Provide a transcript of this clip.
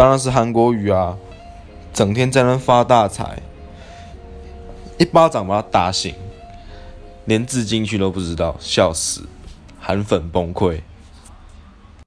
当然是韩国语啊整天在那发大财一巴掌把他打醒连字进去都不知道笑死韩粉崩溃。